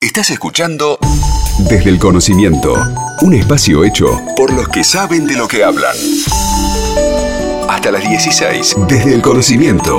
Estás escuchando Desde el Conocimiento, un espacio hecho por los que saben de lo que hablan. Hasta las 16, Desde el Conocimiento,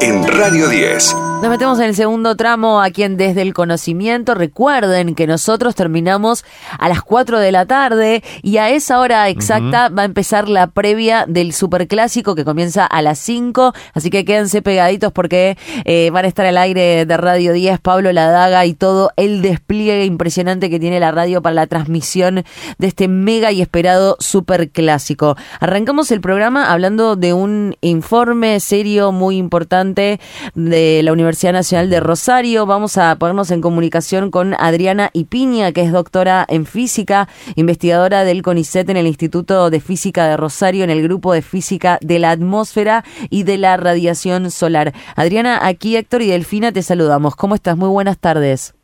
en Radio 10. Nos metemos en el segundo tramo aquí en Desde el Conocimiento. Recuerden que nosotros terminamos a las 4 de la tarde y a esa hora exacta va a empezar la previa del Superclásico que comienza a las 5. Así que quédense pegaditos porque eh, van a estar al aire de Radio 10, Pablo Ladaga y todo el despliegue impresionante que tiene la radio para la transmisión de este mega y esperado Superclásico. Arrancamos el programa hablando de un informe serio muy importante de la Universidad Universidad Nacional de Rosario. Vamos a ponernos en comunicación con Adriana Ipiña, que es doctora en física, investigadora del CONICET en el Instituto de Física de Rosario, en el grupo de física de la atmósfera y de la radiación solar. Adriana, aquí Héctor y Delfina te saludamos. ¿Cómo estás? Muy buenas tardes.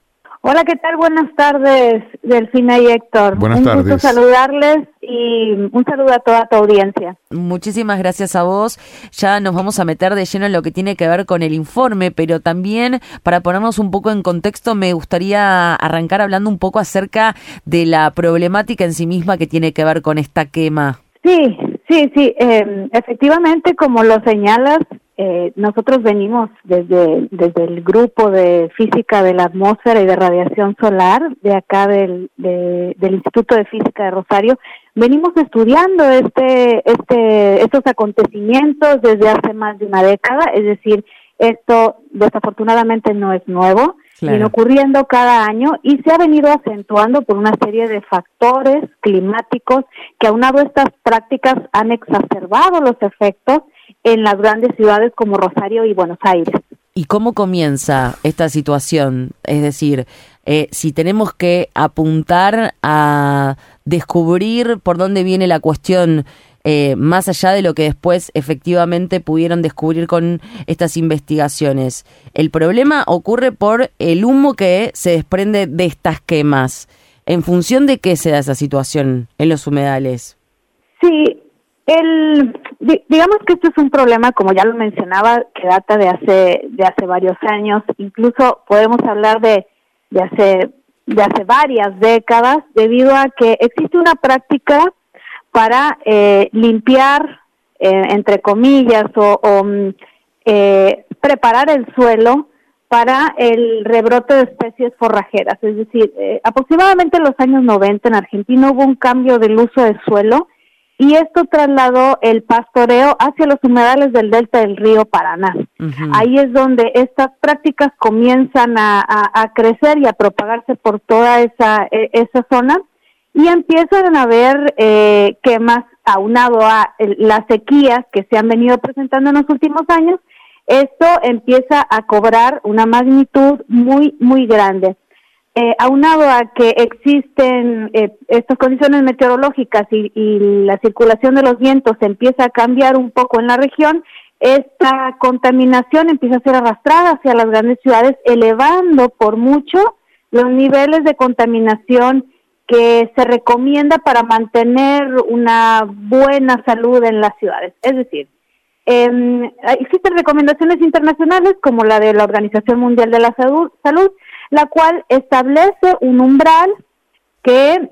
Hola, ¿qué tal? Buenas tardes, Delfina y Héctor. Buenas un tardes. gusto saludarles y un saludo a toda tu audiencia. Muchísimas gracias a vos. Ya nos vamos a meter de lleno en lo que tiene que ver con el informe, pero también para ponernos un poco en contexto, me gustaría arrancar hablando un poco acerca de la problemática en sí misma que tiene que ver con esta quema. Sí, sí, sí. eh, efectivamente, como lo señalas, eh, nosotros venimos desde, desde el grupo de física de la atmósfera y de radiación solar de acá del, de- del Instituto de Física de Rosario. Venimos estudiando este, este, estos acontecimientos desde hace más de una década, es decir, esto desafortunadamente no es nuevo, Claro. viene ocurriendo cada año y se ha venido acentuando por una serie de factores climáticos que aunado a estas prácticas han exacerbado los efectos en las grandes ciudades como Rosario y Buenos Aires. ¿Y cómo comienza esta situación? Es decir, eh, si tenemos que apuntar a descubrir por dónde viene la cuestión, eh, más allá de lo que después efectivamente pudieron descubrir con estas investigaciones, el problema ocurre por el humo que se desprende de estas quemas. ¿En función de qué se da esa situación en los humedales? Sí, el, di- digamos que esto es un problema, como ya lo mencionaba, que data de hace, de hace varios años. Incluso podemos hablar de, de hace, de hace varias décadas, debido a que existe una práctica para eh, limpiar, eh, entre comillas, o, o, mm, eh, preparar el suelo para el rebrote de especies forrajeras. Es decir, eh, aproximadamente en los años 90 en Argentina hubo un cambio del uso del suelo y esto trasladó el pastoreo hacia los humedales del delta del río Paraná. Ahí es donde estas prácticas comienzan a, a- a crecer y a propagarse por toda esa, e- esa zona y empiezan a haber eh, quemas aunado a las sequías que se han venido presentando en los últimos años. Esto empieza a cobrar una magnitud muy, muy grande. Eh, aunado a que existen eh, estas condiciones meteorológicas y, y la circulación de los vientos empieza a cambiar un poco en la región, esta contaminación empieza a ser arrastrada hacia las grandes ciudades, elevando por mucho los niveles de contaminación que se recomienda para mantener una buena salud en las ciudades. Es decir, eh, existen recomendaciones internacionales como la de la Organización Mundial de la Salud, Salud, la cual establece un umbral que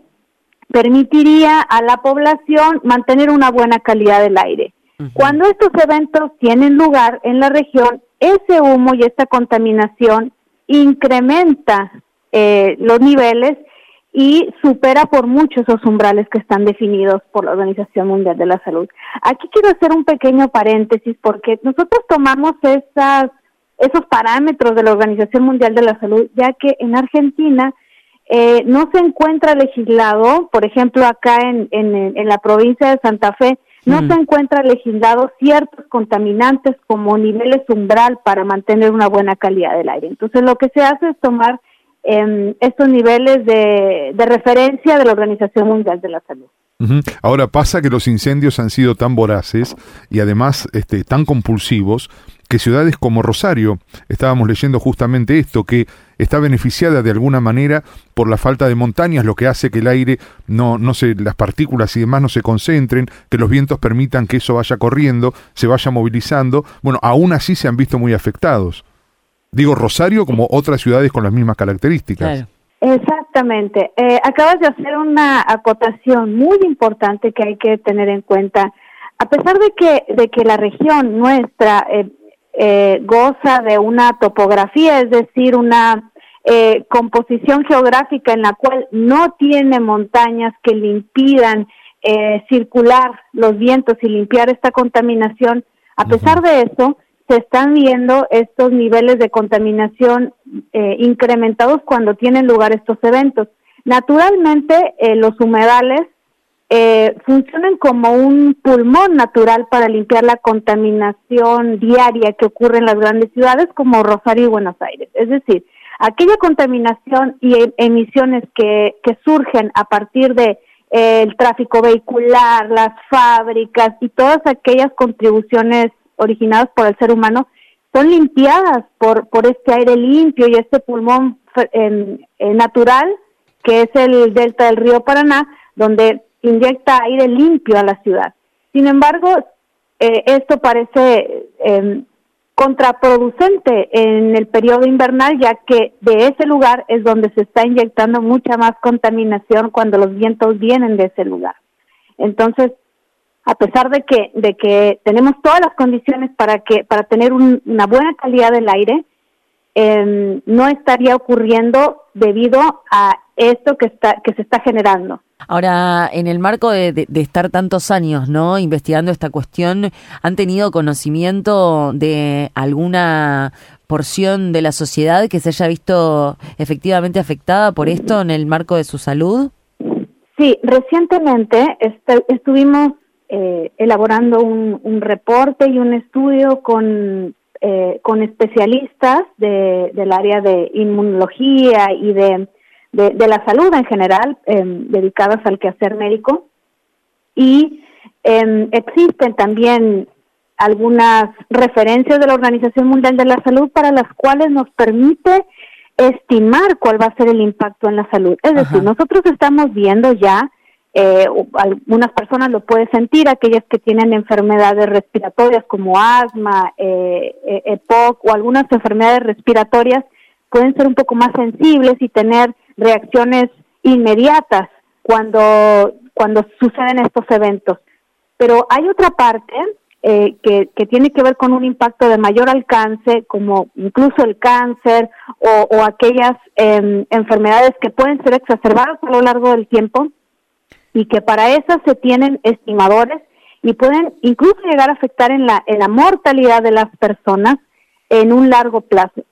permitiría a la población mantener una buena calidad del aire. Cuando estos eventos tienen lugar en la región, ese humo y esta contaminación incrementa eh, los niveles y supera por mucho esos umbrales que están definidos por la Organización Mundial de la Salud. Aquí quiero hacer un pequeño paréntesis porque nosotros tomamos esas, esos parámetros de la Organización Mundial de la Salud, ya que en Argentina eh, no se encuentra legislado, por ejemplo, acá en, en, en la provincia de Santa Fe, no Mm. se encuentra legislado ciertos contaminantes como niveles umbral para mantener una buena calidad del aire. Entonces, lo que se hace es tomar em, estos niveles de, de referencia de la Organización Mundial de la Salud. Ahora pasa que los incendios han sido tan voraces y además este, tan compulsivos que ciudades como Rosario, estábamos leyendo justamente esto, que está beneficiada de alguna manera por la falta de montañas, lo que hace que el aire no, no se, las partículas y demás no se concentren, que los vientos permitan que eso vaya corriendo, se vaya movilizando. Bueno, aún así se han visto muy afectados. Digo Rosario como otras ciudades con las mismas características. Exactamente. Eh, acabas de hacer una acotación muy importante que hay que tener en cuenta. A pesar de que, de que la región nuestra eh, eh, goza de una topografía, es decir, una composición geográfica en la cual no tiene montañas que le impidan circular los vientos y limpiar esta contaminación, a pesar de eso, se están viendo estos niveles de contaminación eh, incrementados cuando tienen lugar estos eventos. Naturalmente, eh, los humedales eh, funcionan como un pulmón natural para limpiar la contaminación diaria que ocurre en las grandes ciudades como Rosario y Buenos Aires. Es decir, aquella contaminación y e, emisiones que, que surgen a partir de el tráfico vehicular, las fábricas y todas aquellas contribuciones originadas por el ser humano son limpiadas por, por este aire limpio y este pulmón natural que es el delta del río Paraná, donde inyecta aire limpio a la ciudad. Sin embargo, eh, esto parece em, contraproducente en el periodo invernal, ya que de ese lugar es donde se está inyectando mucha más contaminación cuando los vientos vienen de ese lugar. Entonces, a pesar de que, de que tenemos todas las condiciones para, que, para tener una buena calidad del aire, em, no estaría ocurriendo debido a esto que, está, que se está generando. Ahora, en el marco de, de, estar tantos años, ¿no? Investigando esta cuestión, ¿han tenido conocimiento de alguna porción de la sociedad que se haya visto efectivamente afectada por esto en el marco de su salud? Sí, recientemente estuvimos eh, elaborando un, reporte y un estudio con, eh, con especialistas de, del área de inmunología y de, de, la salud en general, em, dedicadas al quehacer médico. Y em, existen también algunas referencias de la Organización Mundial de la Salud para las cuales nos permite estimar cuál va a ser el impacto en la salud. Es decir, nosotros estamos viendo ya eh, algunas personas lo pueden sentir, aquellas que tienen enfermedades respiratorias como asma, eh, eh EPOC o algunas enfermedades respiratorias pueden ser un poco más sensibles y tener reacciones inmediatas cuando, cuando suceden estos eventos. Pero hay otra parte eh, que, que, tiene que ver con un impacto de mayor alcance, como incluso el cáncer o, o aquellas em, enfermedades que pueden ser exacerbadas a lo largo del tiempo y que para esas se tienen estimadores y pueden incluso llegar a afectar en la, en la mortalidad de las personas en un largo plazo.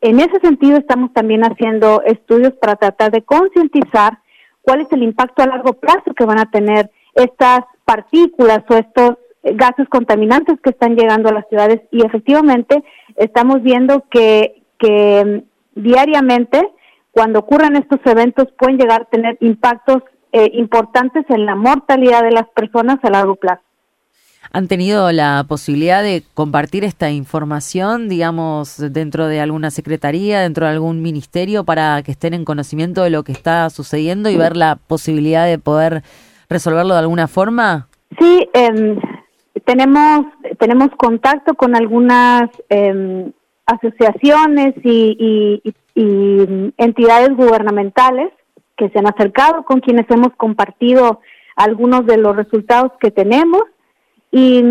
En ese sentido estamos también haciendo estudios para tratar de concientizar cuál es el impacto a largo plazo que van a tener estas partículas o estos gases contaminantes que están llegando a las ciudades y efectivamente estamos viendo que, que mm, diariamente cuando ocurran estos eventos pueden llegar a tener impactos eh, importantes en la mortalidad de las personas a largo plazo. ¿Han tenido la posibilidad de compartir esta información, digamos, dentro de alguna secretaría, dentro de algún ministerio, para que estén en conocimiento de lo que está sucediendo y ver la posibilidad de poder resolverlo de alguna forma? Sí, em, tenemos, tenemos contacto con algunas em, asociaciones y entidades gubernamentales que se han acercado, con quienes hemos compartido algunos de los resultados que tenemos. Y,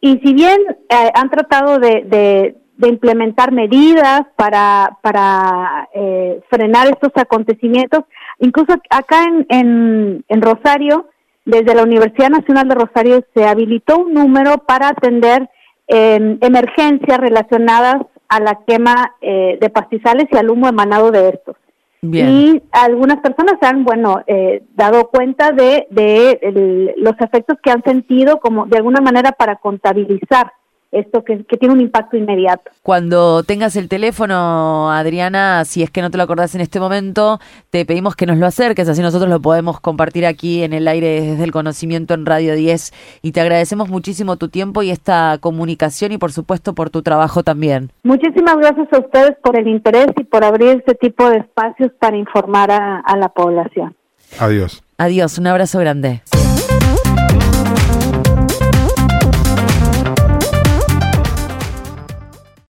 y si bien eh, han tratado de, implementar medidas para, para eh, frenar estos acontecimientos, incluso acá en, en, en, Rosario, desde la Universidad Nacional de Rosario se habilitó un número para atender eh, emergencias relacionadas a la quema eh, de pastizales y al humo emanado de estos. Y algunas personas han, bueno, eh, dado cuenta de, de los efectos que han sentido como de alguna manera para contabilizar esto que, tiene un impacto inmediato. Cuando tengas el teléfono, Adriana, si es que no te lo acordás en este momento, te pedimos que nos lo acerques, así nosotros lo podemos compartir aquí en el aire desde el conocimiento en Radio 10 y te agradecemos muchísimo tu tiempo y esta comunicación y por supuesto por tu trabajo también. Muchísimas gracias a ustedes por el interés y por abrir este tipo de espacios para informar a, a la población. Adiós. Adiós, un abrazo grande.